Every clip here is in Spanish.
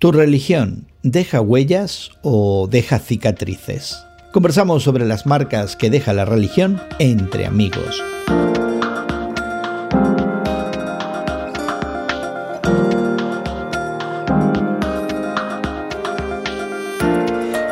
¿Tu religión deja huellas o deja cicatrices? Conversamos sobre las marcas que deja la religión entre amigos.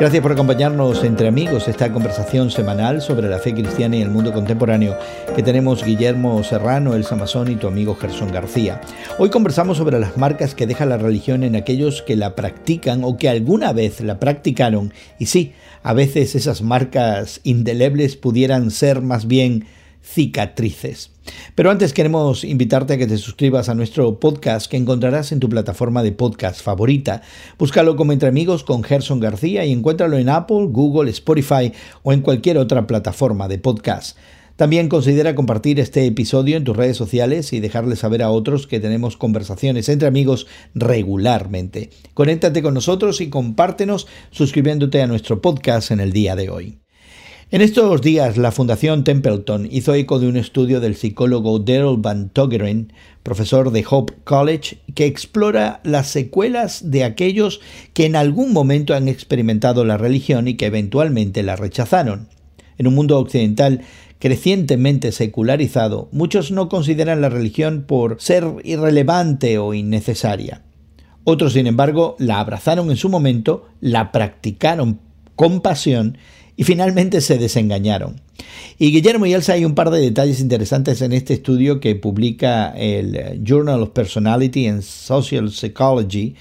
Gracias por acompañarnos entre amigos esta conversación semanal sobre la fe cristiana y el mundo contemporáneo que tenemos Guillermo Serrano, el Samazón y tu amigo Gerson García. Hoy conversamos sobre las marcas que deja la religión en aquellos que la practican o que alguna vez la practicaron y sí, a veces esas marcas indelebles pudieran ser más bien cicatrices. Pero antes queremos invitarte a que te suscribas a nuestro podcast que encontrarás en tu plataforma de podcast favorita. Búscalo como Entre Amigos con Gerson García y encuéntralo en Apple, Google, Spotify o en cualquier otra plataforma de podcast. También considera compartir este episodio en tus redes sociales y dejarle saber a otros que tenemos conversaciones entre amigos regularmente. Conéctate con nosotros y compártenos suscribiéndote a nuestro podcast en el día de hoy. En estos días, la Fundación Templeton hizo eco de un estudio del psicólogo Daryl Van Togeren, profesor de Hope College, que explora las secuelas de aquellos que en algún momento han experimentado la religión y que eventualmente la rechazaron. En un mundo occidental crecientemente secularizado, muchos no consideran la religión por ser irrelevante o innecesaria. Otros, sin embargo, la abrazaron en su momento, la practicaron con pasión y finalmente se desengañaron. Y Guillermo y Elsa hay un par de detalles interesantes en este estudio que publica el Journal of Personality and Social Psychology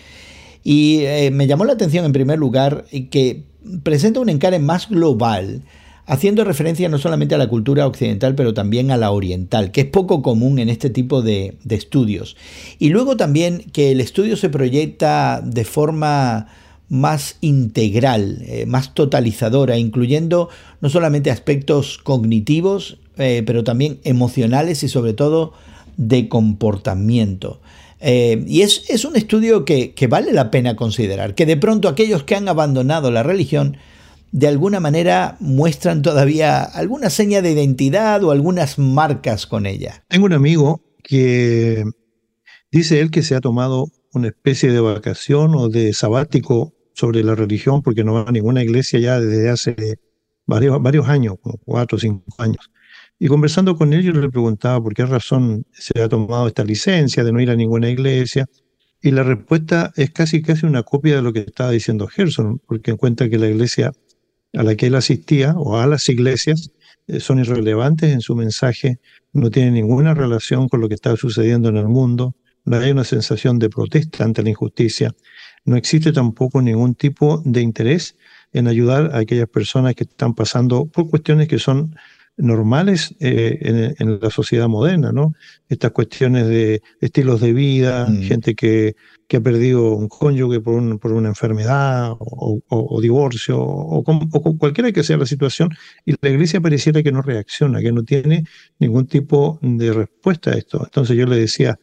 y eh, me llamó la atención en primer lugar que presenta un encare más global haciendo referencia no solamente a la cultura occidental, pero también a la oriental, que es poco común en este tipo de estudios. Y luego también que el estudio se proyecta de forma más integral, eh, más totalizadora, incluyendo no solamente aspectos cognitivos, eh, pero también emocionales y sobre todo de comportamiento. Eh, y es, es, un estudio que, que vale la pena considerar, que de pronto aquellos que han abandonado la religión de alguna manera muestran todavía alguna seña de identidad o algunas marcas con ella. Tengo un amigo que dice él que se ha tomado una especie de vacación o de sabático sobre la religión porque no va a ninguna iglesia ya desde hace varios, varios años, cuatro o cinco años. Y conversando con él, yo le preguntaba por qué razón se ha tomado esta licencia de no ir a ninguna iglesia. Y la respuesta es casi casi una copia de lo que estaba diciendo Gerson, porque encuentra que la iglesia a la que él asistía, o a las iglesias, eh, son irrelevantes en su mensaje, no tienen ninguna relación con lo que está sucediendo en el mundo, no hay una sensación de protesta ante la injusticia, no existe tampoco ningún tipo de interés en ayudar a aquellas personas que están pasando por cuestiones que son normales eh, en, la sociedad moderna, ¿no? Estas cuestiones de estilos de vida, mm. gente que, que, ha perdido un cónyuge por, por una enfermedad o, divorcio o, o, cualquiera que sea la situación, y la iglesia pareciera que no reacciona, que no tiene ningún tipo de respuesta a esto. Entonces yo le decía,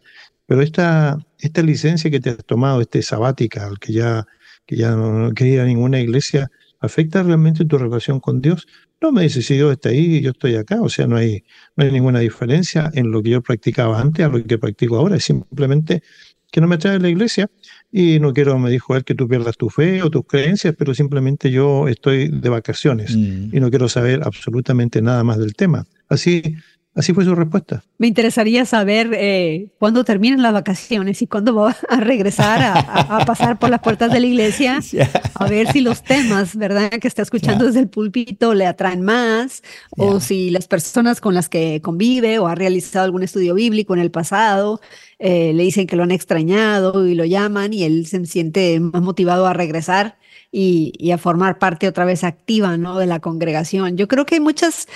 pero esta, esta licencia que te has tomado, este sabática, al que ya, que ya no, quería ir a ninguna iglesia, ¿afecta realmente tu relación con Dios? No me dice si Dios está ahí y yo estoy acá, o sea, no hay, no hay ninguna diferencia en lo que yo practicaba antes a lo que practico ahora, es simplemente que no me trae la iglesia y no quiero, me dijo él, que tú pierdas tu fe o tus creencias, pero simplemente yo estoy de vacaciones mm. y no quiero saber absolutamente nada más del tema. Así Así fue su respuesta. Me interesaría saber eh, cuándo terminan las vacaciones y cuándo va a regresar a, pasar por las puertas de la iglesia, a ver si los temas, ¿verdad?, que está escuchando desde el púlpito le atraen más, o si las personas con las que convive o ha realizado algún estudio bíblico en el pasado eh, le dicen que lo han extrañado y lo llaman y él se siente más motivado a regresar. Y, y, a formar parte otra vez activa ¿no? de la congregación. Yo creo que hay muchas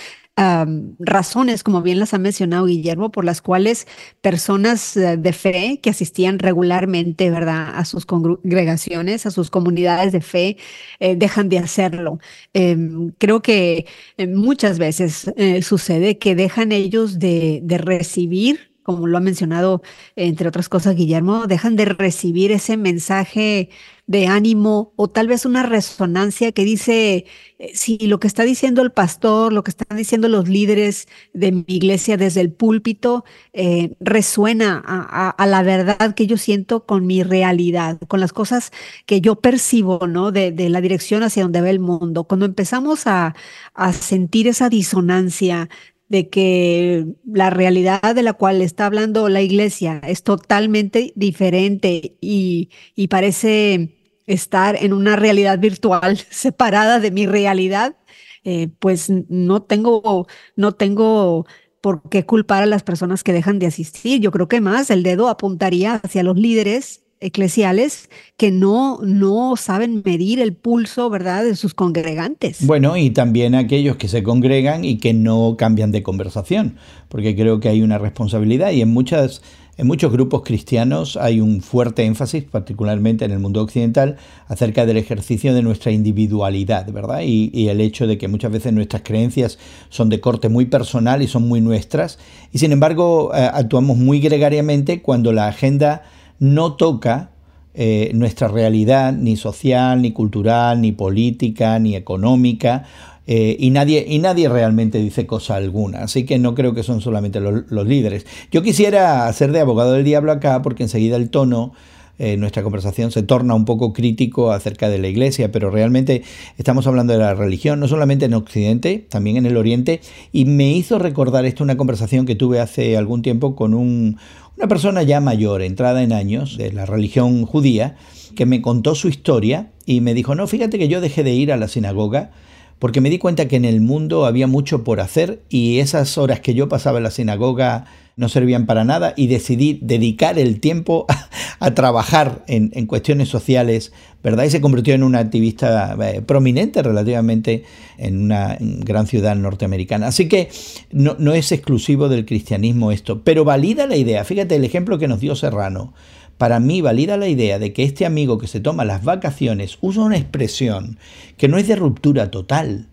razones, como bien las ha mencionado Guillermo, por las cuales personas eh, de fe que asistían regularmente, ¿verdad?, a sus congregaciones, a sus comunidades de fe, eh, dejan de hacerlo. Em, creo que eh, muchas veces sucede que dejan ellos de, de recibir como lo ha mencionado, entre otras cosas, Guillermo, dejan de recibir ese mensaje de ánimo o tal vez una resonancia que dice, eh, si lo que está diciendo el pastor, lo que están diciendo los líderes de mi iglesia desde el púlpito, eh, resuena a, la verdad que yo siento con mi realidad, con las cosas que yo percibo, ¿no? De, la dirección hacia donde va el mundo. Cuando empezamos a, a sentir esa disonancia, de que la realidad de la cual está hablando la iglesia es totalmente diferente y, y parece estar en una realidad virtual separada de mi realidad, eh, pues no tengo, no tengo por qué culpar a las personas que dejan de asistir. Yo creo que más el dedo apuntaría hacia los líderes eclesiales que no, no saben medir el pulso, ¿verdad?, de sus congregantes. Bueno, y también aquellos que se congregan y que no cambian de conversación, porque creo que hay una responsabilidad y en muchas en muchos grupos cristianos hay un fuerte énfasis, particularmente en el mundo occidental, acerca del ejercicio de nuestra individualidad, ¿verdad? Y, el hecho de que muchas veces nuestras creencias son de corte muy personal y son muy nuestras, y sin embargo eh, actuamos muy gregariamente cuando la agenda no toca eh, nuestra realidad ni social, ni cultural, ni política, ni económica, eh, y, nadie, y nadie realmente dice cosa alguna. Así que no creo que son solamente los, líderes. Yo quisiera hacer de abogado del diablo acá porque enseguida el tono eh, nuestra conversación se torna un poco crítico acerca de la iglesia, pero realmente estamos hablando de la religión, no solamente en Occidente, también en el Oriente, y me hizo recordar esto una conversación que tuve hace algún tiempo con un, una persona ya mayor, entrada en años, de la religión judía, que me contó su historia y me dijo, no, fíjate que yo dejé de ir a la sinagoga porque me di cuenta que en el mundo había mucho por hacer y esas horas que yo pasaba en la sinagoga no servían para nada y decidí dedicar el tiempo a, trabajar en, cuestiones sociales, ¿verdad? Y se convirtió en una activista eh, prominente relativamente en una gran ciudad norteamericana. Así que no, no es exclusivo del cristianismo esto, pero valida la idea. Fíjate el ejemplo que nos dio Serrano. Para mí valida la idea de que este amigo que se toma las vacaciones usa una expresión que no es de ruptura total.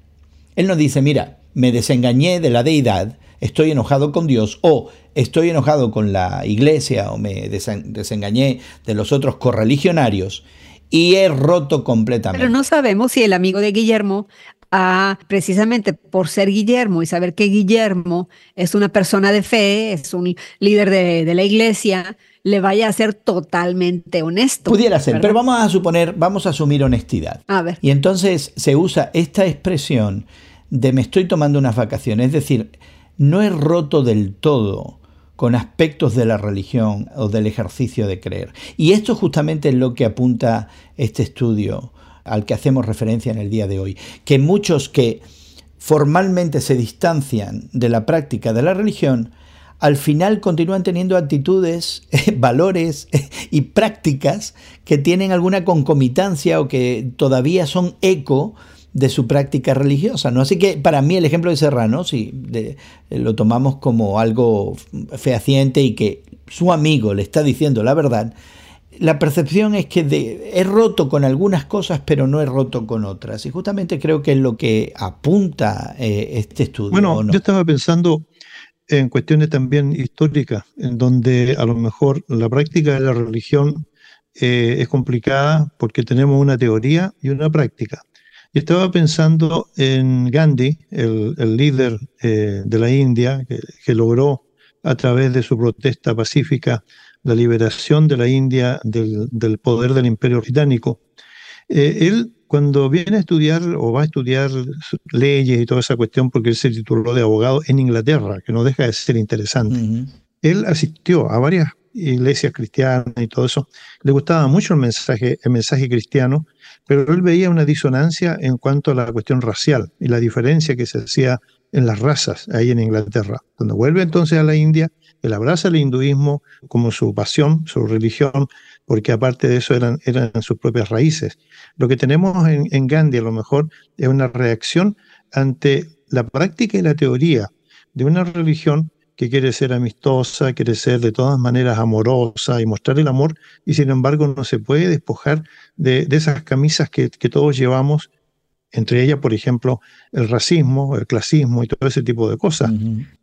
Él no dice, mira, me desengañé de la deidad, estoy enojado con Dios o estoy enojado con la iglesia o me desengañé de los otros correligionarios y he roto completamente. Pero no sabemos si el amigo de Guillermo ha, precisamente por ser Guillermo y saber que Guillermo es una persona de fe, es un líder de, la iglesia, le vaya a ser totalmente honesto. Pudiera ser, pero vamos a suponer, vamos a asumir honestidad. A ver. Y entonces se usa esta expresión de me estoy tomando unas vacaciones, es decir, no he roto del todo con aspectos de la religión o del ejercicio de creer. Y esto justamente es lo que apunta este estudio al que hacemos referencia en el día de hoy, que muchos que formalmente se distancian de la práctica de la religión, al final continúan teniendo actitudes, valores y prácticas que tienen alguna concomitancia o que todavía son eco de su práctica religiosa. ¿no? Así que para mí el ejemplo de Serrano, si lo tomamos como algo fehaciente y que su amigo le está diciendo la verdad, la percepción es que de, he roto con algunas cosas, pero no he roto con otras. Y justamente creo que es lo que apunta eh, este estudio. Bueno, yo estaba pensando en cuestiones también históricas, en donde a lo mejor la práctica de la religión eh, es complicada porque tenemos una teoría y una práctica. Y estaba pensando en Gandhi, el, líder eh, de la India, que, logró a través de su protesta pacífica la liberación de la India del, poder del imperio británico. Eh, él, cuando viene a estudiar o va a estudiar leyes y toda esa cuestión, porque él se tituló de abogado en Inglaterra, que no deja de ser interesante, él asistió a varias iglesias cristianas y todo eso. Le gustaba mucho el mensaje, el mensaje cristiano pero él veía una disonancia en cuanto a la cuestión racial y la diferencia que se hacía en las razas ahí en Inglaterra. Cuando vuelve entonces a la India, él abraza el hinduismo como su pasión, su religión, porque aparte de eso eran, eran sus propias raíces. Lo que tenemos en, en Gandhi a lo mejor es una reacción ante la práctica y la teoría de una religión que quiere ser amistosa, quiere ser de todas maneras amorosa y mostrar el amor, y sin embargo no se puede despojar de, esas camisas que, todos llevamos, entre ellas, por ejemplo, el racismo, el clasismo y todo ese tipo de cosas.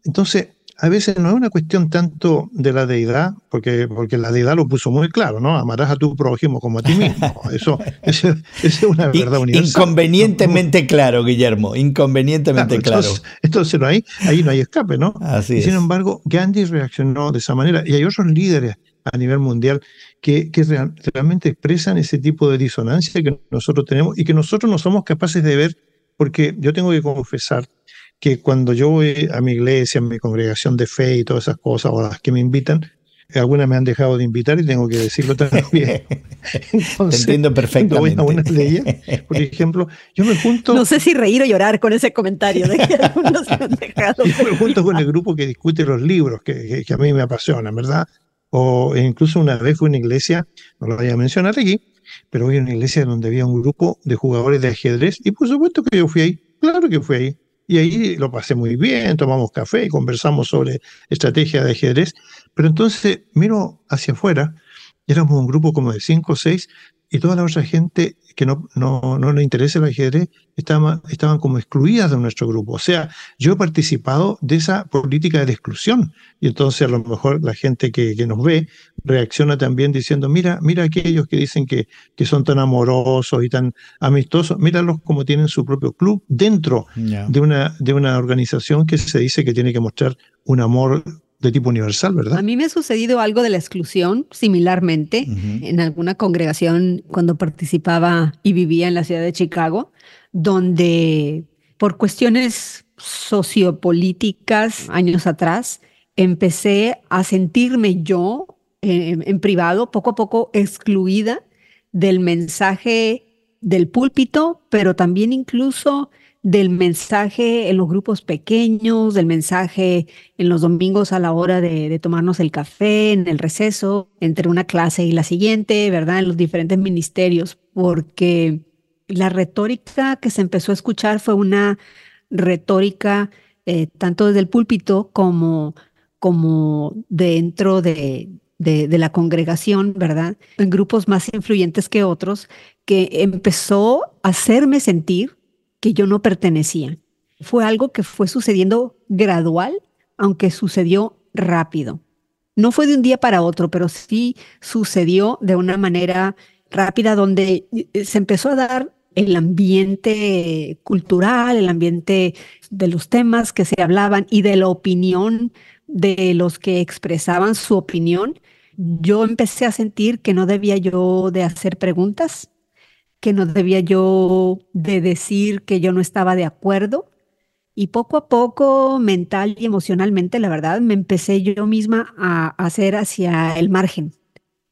Entonces, a veces no es una cuestión tanto de la deidad, porque, porque la deidad lo puso muy claro, ¿no? Amarás a tu prójimo como a ti mismo. Eso, es una verdad universal. Inconvenientemente claro, Guillermo, inconvenientemente claro. Entonces, no hay, ahí no hay escape, ¿no? Así y sin embargo, Gandhi reaccionó de esa manera. Y hay otros líderes a nivel mundial que, que realmente expresan ese tipo de disonancia que nosotros tenemos y que nosotros no somos capaces de ver, porque yo tengo que confesar que cuando yo voy a mi iglesia, a mi congregación de fe y todas esas cosas, o las que me invitan, algunas me han dejado de invitar y tengo que decirlo también. Entonces, Te entiendo perfectamente. Voy a una de ellas, por ejemplo, yo me junto... No sé si reír o llorar con ese comentario de que algunos me han dejado. Yo me junto con el grupo que discute los libros, que, que, a mí me apasionan, ¿verdad? O incluso una vez fui a una iglesia, no lo voy a mencionar aquí, pero fui a una iglesia donde había un grupo de jugadores de ajedrez y por supuesto que yo fui ahí, claro que fui ahí. Y ahí lo pasé muy bien, tomamos café y conversamos sobre estrategia de ajedrez. Pero entonces miro hacia afuera, éramos un grupo como de cinco o seis, y toda la otra gente que no, no, no le interesa el ajedrez estaban, estaban como excluidas de nuestro grupo. O sea, yo he participado de esa política de exclusión. Y entonces a lo mejor la gente que, que nos ve reacciona también diciendo, mira, mira aquellos que dicen que, que son tan amorosos y tan amistosos, míralos como tienen su propio club dentro de, una, de una organización que se dice que tiene que mostrar un amor de tipo universal, ¿verdad? A mí me ha sucedido algo de la exclusión similarmente en alguna congregación cuando participaba y vivía en la ciudad de Chicago, donde por cuestiones sociopolíticas años atrás empecé a sentirme yo en privado, poco a poco excluida del mensaje del púlpito, pero también incluso del mensaje en los grupos pequeños, del mensaje en los domingos a la hora de, tomarnos el café, en el receso, entre una clase y la siguiente, ¿verdad? En los diferentes ministerios, porque la retórica que se empezó a escuchar fue una retórica eh, tanto desde el púlpito como, como dentro de, de, la congregación, ¿verdad? En grupos más influyentes que otros, que empezó a hacerme sentir que yo no pertenecía. Fue algo que fue sucediendo gradual, aunque sucedió rápido. No fue de un día para otro, pero sí sucedió de una manera rápida donde eh, se empezó a dar el ambiente cultural, el ambiente de los temas que se hablaban y de la opinión de los que expresaban su opinión. Yo empecé a sentir que no debía yo de hacer preguntas, que no debía yo de decir que yo no estaba de acuerdo. Y poco a poco, mental y emocionalmente, la verdad, me empecé yo misma a hacer hacia el margen.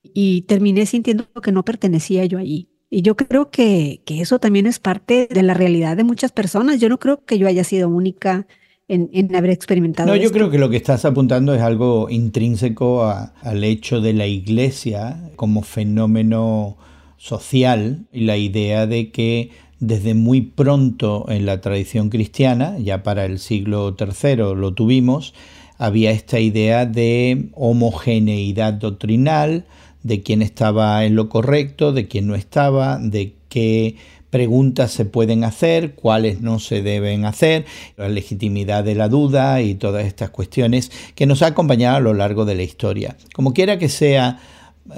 Y terminé sintiendo que no pertenecía yo allí. Y yo creo que, que eso también es parte de la realidad de muchas personas. Yo no creo que yo haya sido única en, en, haber experimentado. No, yo creo que lo que estás apuntando es algo intrínseco al hecho de la iglesia como fenómeno social y la idea de que desde muy pronto en la tradición cristiana, ya para el siglo III lo tuvimos, había esta idea de homogeneidad doctrinal, de quién estaba en lo correcto, de quién no estaba, de qué preguntas se pueden hacer, cuáles no se deben hacer, la legitimidad de la duda y todas estas cuestiones que nos ha acompañado a lo largo de la historia. Como quiera que sea,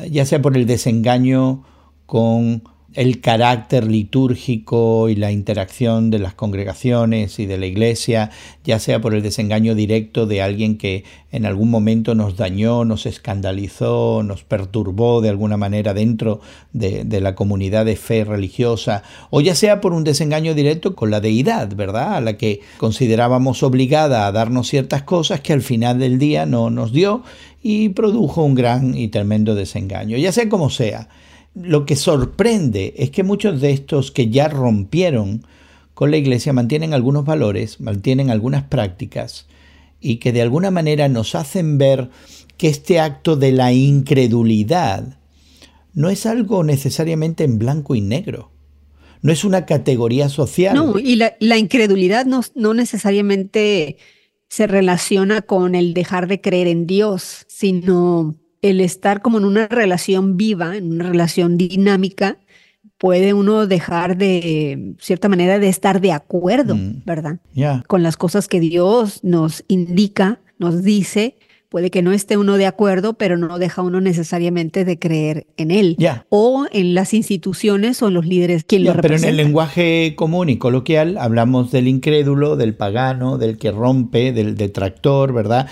ya sea por el desengaño con el carácter litúrgico y la interacción de las congregaciones y de la iglesia, ya sea por el desengaño directo de alguien que en algún momento nos dañó, nos escandalizó, nos perturbó de alguna manera dentro de, la comunidad de fe religiosa, o ya sea por un desengaño directo con la deidad, ¿verdad? A la que considerábamos obligada a darnos ciertas cosas que al final del día no nos dio y produjo un gran y tremendo desengaño, ya sea como sea lo que sorprende es que muchos de estos que ya rompieron con la iglesia mantienen algunos valores, mantienen algunas prácticas y que de alguna manera nos hacen ver que este acto de la incredulidad no es algo necesariamente en blanco y negro. No es una categoría social. No, y la, incredulidad no, no necesariamente se relaciona con el dejar de creer en Dios, sino el estar como en una relación viva, en una relación dinámica, puede uno dejar de cierta manera de estar de acuerdo, mm. ¿verdad? Con las cosas que Dios nos indica, nos dice, puede que no esté uno de acuerdo, pero no deja uno necesariamente de creer en él o en las instituciones o en los líderes quien lo Pero en el lenguaje común y coloquial hablamos del incrédulo, del pagano, del que rompe, del detractor, ¿verdad?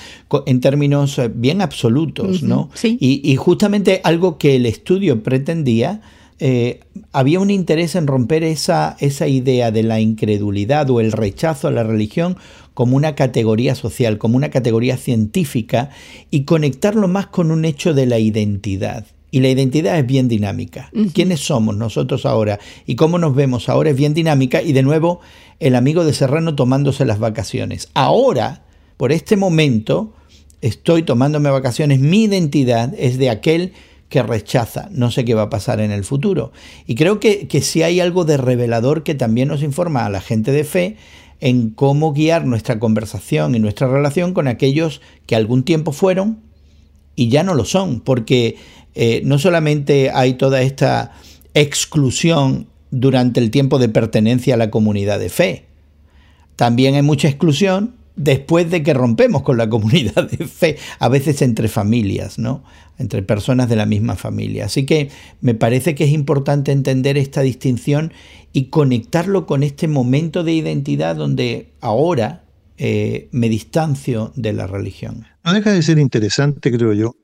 En términos eh, bien absolutos, ¿no? Sí. Y, justamente algo que el estudio pretendía eh, había un interés en romper esa, esa idea de la incredulidad o el rechazo a la religión como una categoría social, como una categoría científica y conectarlo más con un hecho de la identidad. Y la identidad es bien dinámica. ¿Quiénes somos nosotros ahora? Y cómo nos vemos ahora es bien dinámica. Y de nuevo, el amigo de Serrano tomándose las vacaciones. Ahora, por este momento, estoy tomándome vacaciones. Mi identidad es de aquel que rechaza. No sé qué va a pasar en el futuro. Y creo que, que si hay algo de revelador que también nos informa a la gente de fe, en cómo guiar nuestra conversación y nuestra relación con aquellos que algún tiempo fueron y ya no lo son, porque eh, no solamente hay toda esta exclusión durante el tiempo de pertenencia a la comunidad de fe, también hay mucha exclusión después de que rompemos con la comunidad de fe, a veces entre familias, ¿no? Entre personas de la misma familia. Así que me parece que es importante entender esta distinción y conectarlo con este momento de identidad donde ahora eh, me distancio de la religión. No deja de ser interesante, creo yo,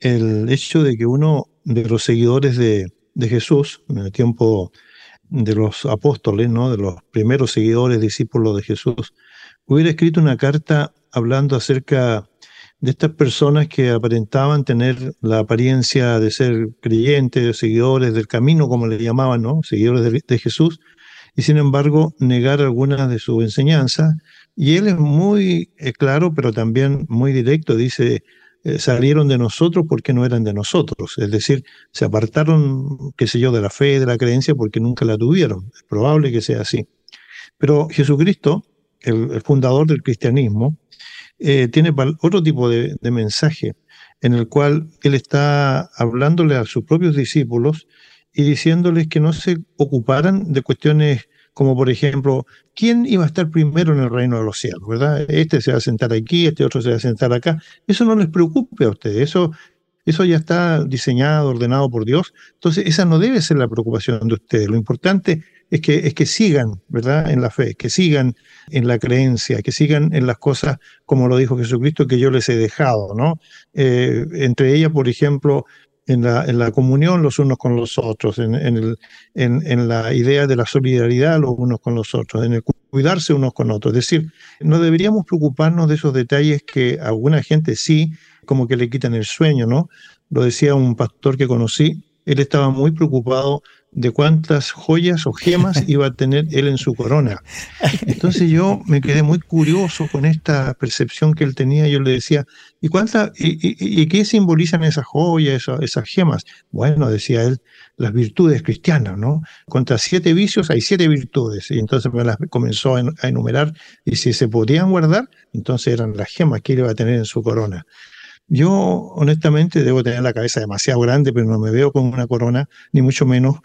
el hecho de que uno de los seguidores de, de Jesús, en el tiempo de los apóstoles, ¿no? de los primeros seguidores, discípulos de Jesús, hubiera escrito una carta hablando acerca de estas personas que aparentaban tener la apariencia de ser creyentes, seguidores del camino, como le llamaban, ¿no? Seguidores de, Jesús, y sin embargo negar algunas de sus enseñanzas. Y él es muy eh, claro, pero también muy directo, dice, eh, salieron de nosotros porque no eran de nosotros, es decir, se apartaron, qué sé yo, de la fe, de la creencia porque nunca la tuvieron. Es probable que sea así. Pero Jesucristo el, fundador del cristianismo, eh, tiene otro tipo de, mensaje en el cual él está hablándole a sus propios discípulos y diciéndoles que no se ocuparan de cuestiones como por ejemplo, ¿quién iba a estar primero en el reino de los cielos? ¿verdad? Este se va a sentar aquí, este otro se va a sentar acá. Eso no les preocupe a ustedes, eso, eso ya está diseñado, ordenado por Dios. Entonces, esa no debe ser la preocupación de ustedes. Lo importante es que, es que sigan, ¿verdad? En la fe, que sigan en la creencia, que sigan en las cosas como lo dijo Jesucristo que yo les he dejado, ¿no? Eh, entre ellas, por ejemplo, en la, en la, comunión los unos con los otros, en, en, el, en, la idea de la solidaridad los unos con los otros, en el cuidarse unos con otros. Es decir, no deberíamos preocuparnos de esos detalles que a alguna gente sí, como que le quitan el sueño, ¿no? Lo decía un pastor que conocí, él estaba muy preocupado de cuántas joyas o gemas iba a tener él en su corona. Entonces yo me quedé muy curioso con esta percepción que él tenía. Yo le decía, ¿y, cuánta, y, qué simbolizan esas joyas, esas, gemas? Bueno, decía él, las virtudes cristianas, ¿no? Contra siete vicios hay siete virtudes. Y entonces me las comenzó a enumerar. Y si se podían guardar, entonces eran las gemas que él iba a tener en su corona. Yo, honestamente, debo tener la cabeza demasiado grande, pero no me veo con una corona, ni mucho menos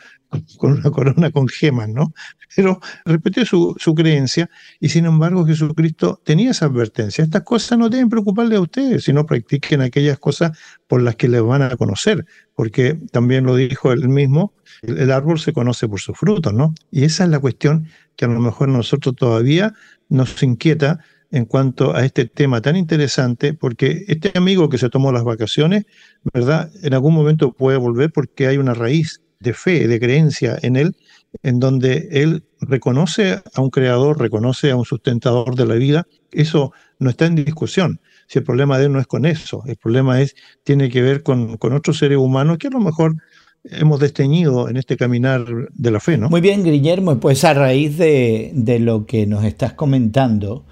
con una corona con gemas, ¿no? Pero repetí su, creencia y sin embargo Jesucristo tenía esa advertencia. Estas cosas no deben preocuparle a ustedes, sino practiquen aquellas cosas por las que les van a conocer, porque también lo dijo él mismo, el árbol se conoce por sus frutos, ¿no? Y esa es la cuestión que a lo mejor nosotros todavía nos inquieta en cuanto a este tema tan interesante, porque este amigo que se tomó las vacaciones, ¿verdad? En algún momento puede volver porque hay una raíz de fe, de creencia en él, en donde él reconoce a un creador, reconoce a un sustentador de la vida. Eso no está en discusión. Si el problema de él no es con eso, el problema es, tiene que ver con, con otros seres humanos que a lo mejor hemos desteñido en este caminar de la fe, ¿no? Muy bien, Guillermo, pues a raíz de, de lo que nos estás comentando,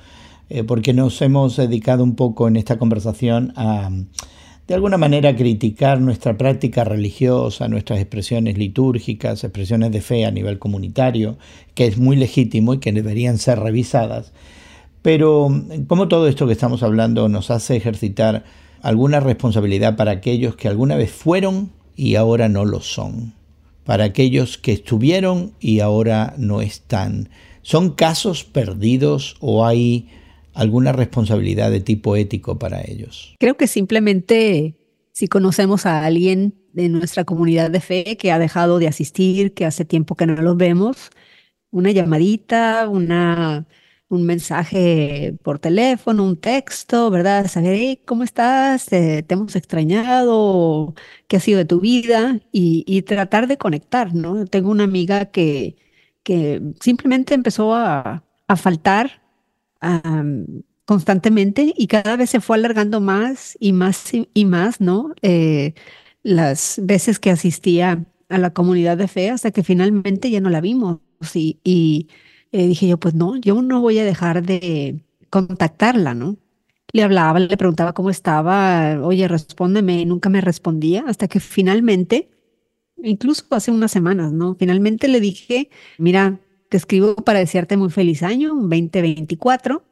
eh, porque nos hemos dedicado un poco en esta conversación a, de alguna manera, criticar nuestra práctica religiosa, nuestras expresiones litúrgicas, expresiones de fe a nivel comunitario, que es muy legítimo y que deberían ser revisadas. Pero como todo esto que estamos hablando nos hace ejercitar alguna responsabilidad para aquellos que alguna vez fueron y ahora no lo son, para aquellos que estuvieron y ahora no están. ¿Son casos perdidos o hay alguna responsabilidad de tipo ético para ellos? Creo que simplemente si conocemos a alguien de nuestra comunidad de fe que ha dejado de asistir, que hace tiempo que no los vemos, una llamadita, una, un mensaje por teléfono, un texto, ¿verdad? Saber, ¿cómo estás? ¿Te, hemos extrañado? ¿Qué ha sido de tu vida? Y, tratar de conectar, ¿no? Tengo una amiga que, que simplemente empezó a, a faltar constantemente y cada vez se fue alargando más y más y, más, ¿no? Eh, las veces que asistía a la comunidad de fe hasta que finalmente ya no la vimos y, eh, dije yo, pues no, yo no voy a dejar de contactarla, ¿no? Le hablaba, le preguntaba cómo estaba, oye, respóndeme, y nunca me respondía, hasta que finalmente, incluso hace unas semanas, ¿no? Finalmente le dije, mira, te escribo para desearte muy feliz año, 2024,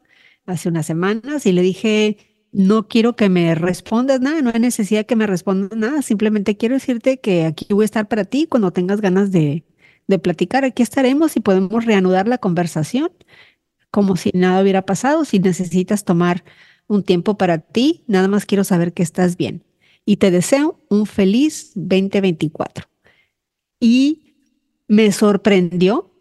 hace unas semanas, y le dije, no quiero que me respondas nada, no hay necesidad que me respondas nada, simplemente quiero decirte que aquí voy a estar para ti cuando tengas ganas de, de platicar, aquí estaremos y podemos reanudar la conversación como si nada hubiera pasado, si necesitas tomar un tiempo para ti, nada más quiero saber que estás bien. Y te deseo un feliz 2024. Y me sorprendió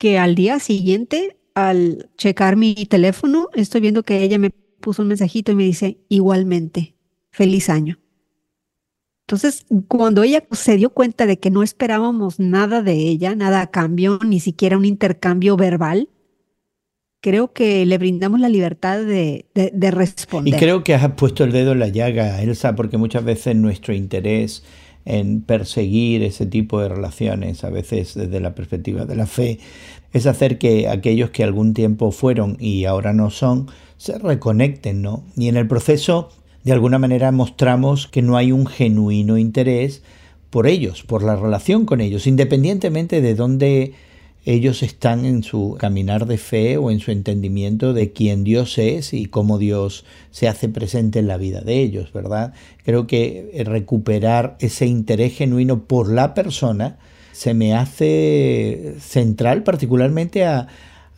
que al día siguiente, al checar mi teléfono, estoy viendo que ella me puso un mensajito y me dice, igualmente, feliz año. Entonces, cuando ella se dio cuenta de que no esperábamos nada de ella, nada a cambio, ni siquiera un intercambio verbal, creo que le brindamos la libertad de, de, responder. Y creo que has puesto el dedo en la llaga, Elsa, porque muchas veces nuestro interés en perseguir ese tipo de relaciones, a veces desde la perspectiva de la fe, es hacer que aquellos que algún tiempo fueron y ahora no son, se reconecten, ¿no? Y en el proceso, de alguna manera, mostramos que no hay un genuino interés por ellos, por la relación con ellos, independientemente de dónde ellos están en su caminar de fe o en su entendimiento de quién Dios es y cómo Dios se hace presente en la vida de ellos, ¿verdad? Creo que recuperar ese interés genuino por la persona se me hace central particularmente a,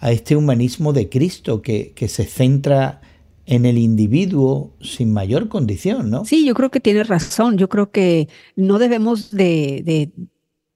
este humanismo de Cristo que, que se centra en el individuo sin mayor condición, ¿no? Sí, yo creo que tienes razón. Yo creo que no debemos de,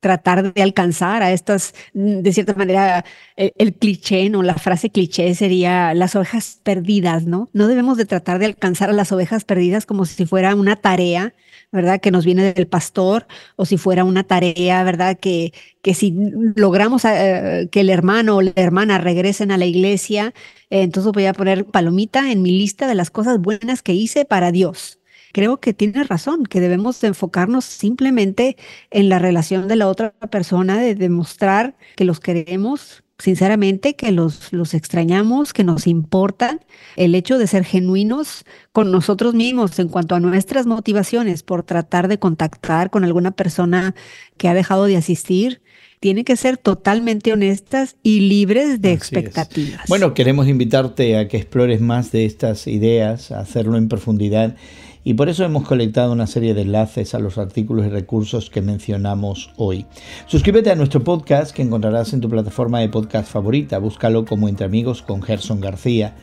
tratar de alcanzar a estas, de cierta manera, el, cliché, ¿no? La frase cliché sería las ovejas perdidas, ¿no? No debemos de tratar de alcanzar a las ovejas perdidas como si fuera una tarea, ¿verdad? Que nos viene del pastor, o si fuera una tarea, ¿verdad? Que, que si logramos eh, que el hermano o la hermana regresen a la iglesia, eh, entonces voy a poner palomita en mi lista de las cosas buenas que hice para Dios creo que tiene razón, que debemos de enfocarnos simplemente en la relación de la otra persona, de demostrar que los queremos sinceramente, que los, los extrañamos, que nos importan, el hecho de ser genuinos con nosotros mismos en cuanto a nuestras motivaciones por tratar de contactar con alguna persona que ha dejado de asistir, tiene que ser totalmente honestas y libres de expectativas. Bueno, queremos invitarte a que explores más de estas ideas, a hacerlo en profundidad y por eso hemos colectado una serie de enlaces a los artículos y recursos que mencionamos hoy. Suscríbete a nuestro podcast que encontrarás en tu plataforma de podcast favorita. Búscalo como Entre Amigos con Gerson García.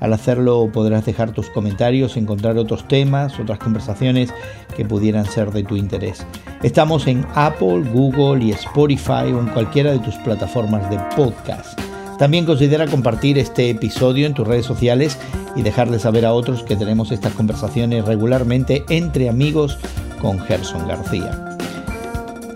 Al hacerlo podrás dejar tus comentarios, encontrar otros temas, otras conversaciones que pudieran ser de tu interés. Estamos en Apple, Google y Spotify o en cualquiera de tus plataformas de podcast. También considera compartir este episodio en tus redes sociales y dejarle saber a otros que tenemos estas conversaciones regularmente entre amigos con Gerson García.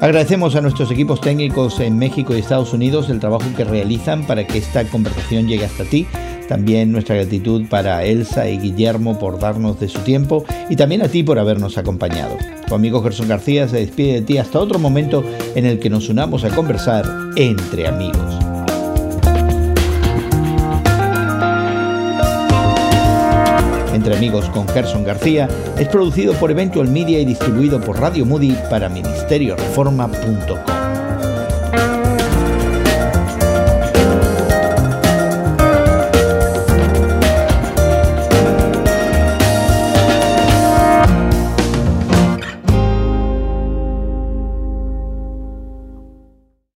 Agradecemos a nuestros equipos técnicos en México y Estados Unidos el trabajo que realizan para que esta conversación llegue hasta ti. También nuestra gratitud para Elsa y Guillermo por darnos de su tiempo y también a ti por habernos acompañado. Tu amigo Gerson García se despide de ti hasta otro momento en el que nos unamos a conversar entre amigos. Entre Amigos con Gerson García es producido por Eventual Media y distribuido por Radio Moody para ministerioreforma.com.